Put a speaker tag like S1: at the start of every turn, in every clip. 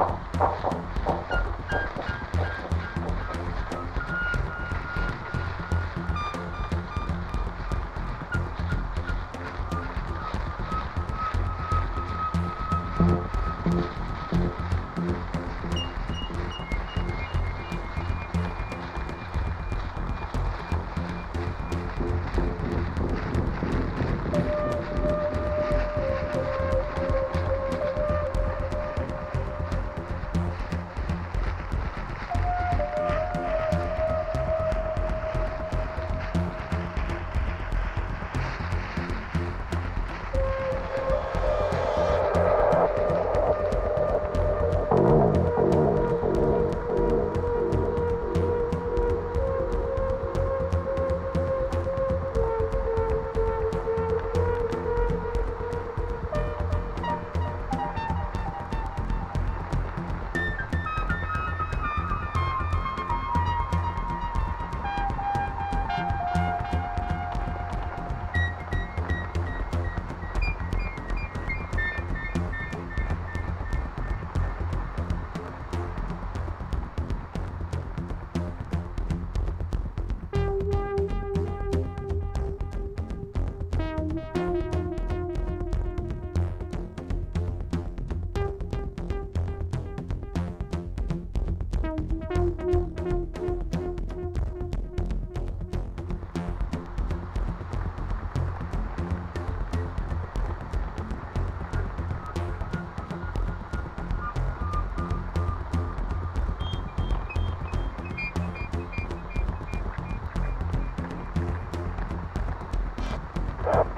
S1: Thank you. you.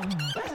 S1: Oh.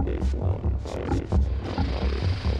S2: Thank you.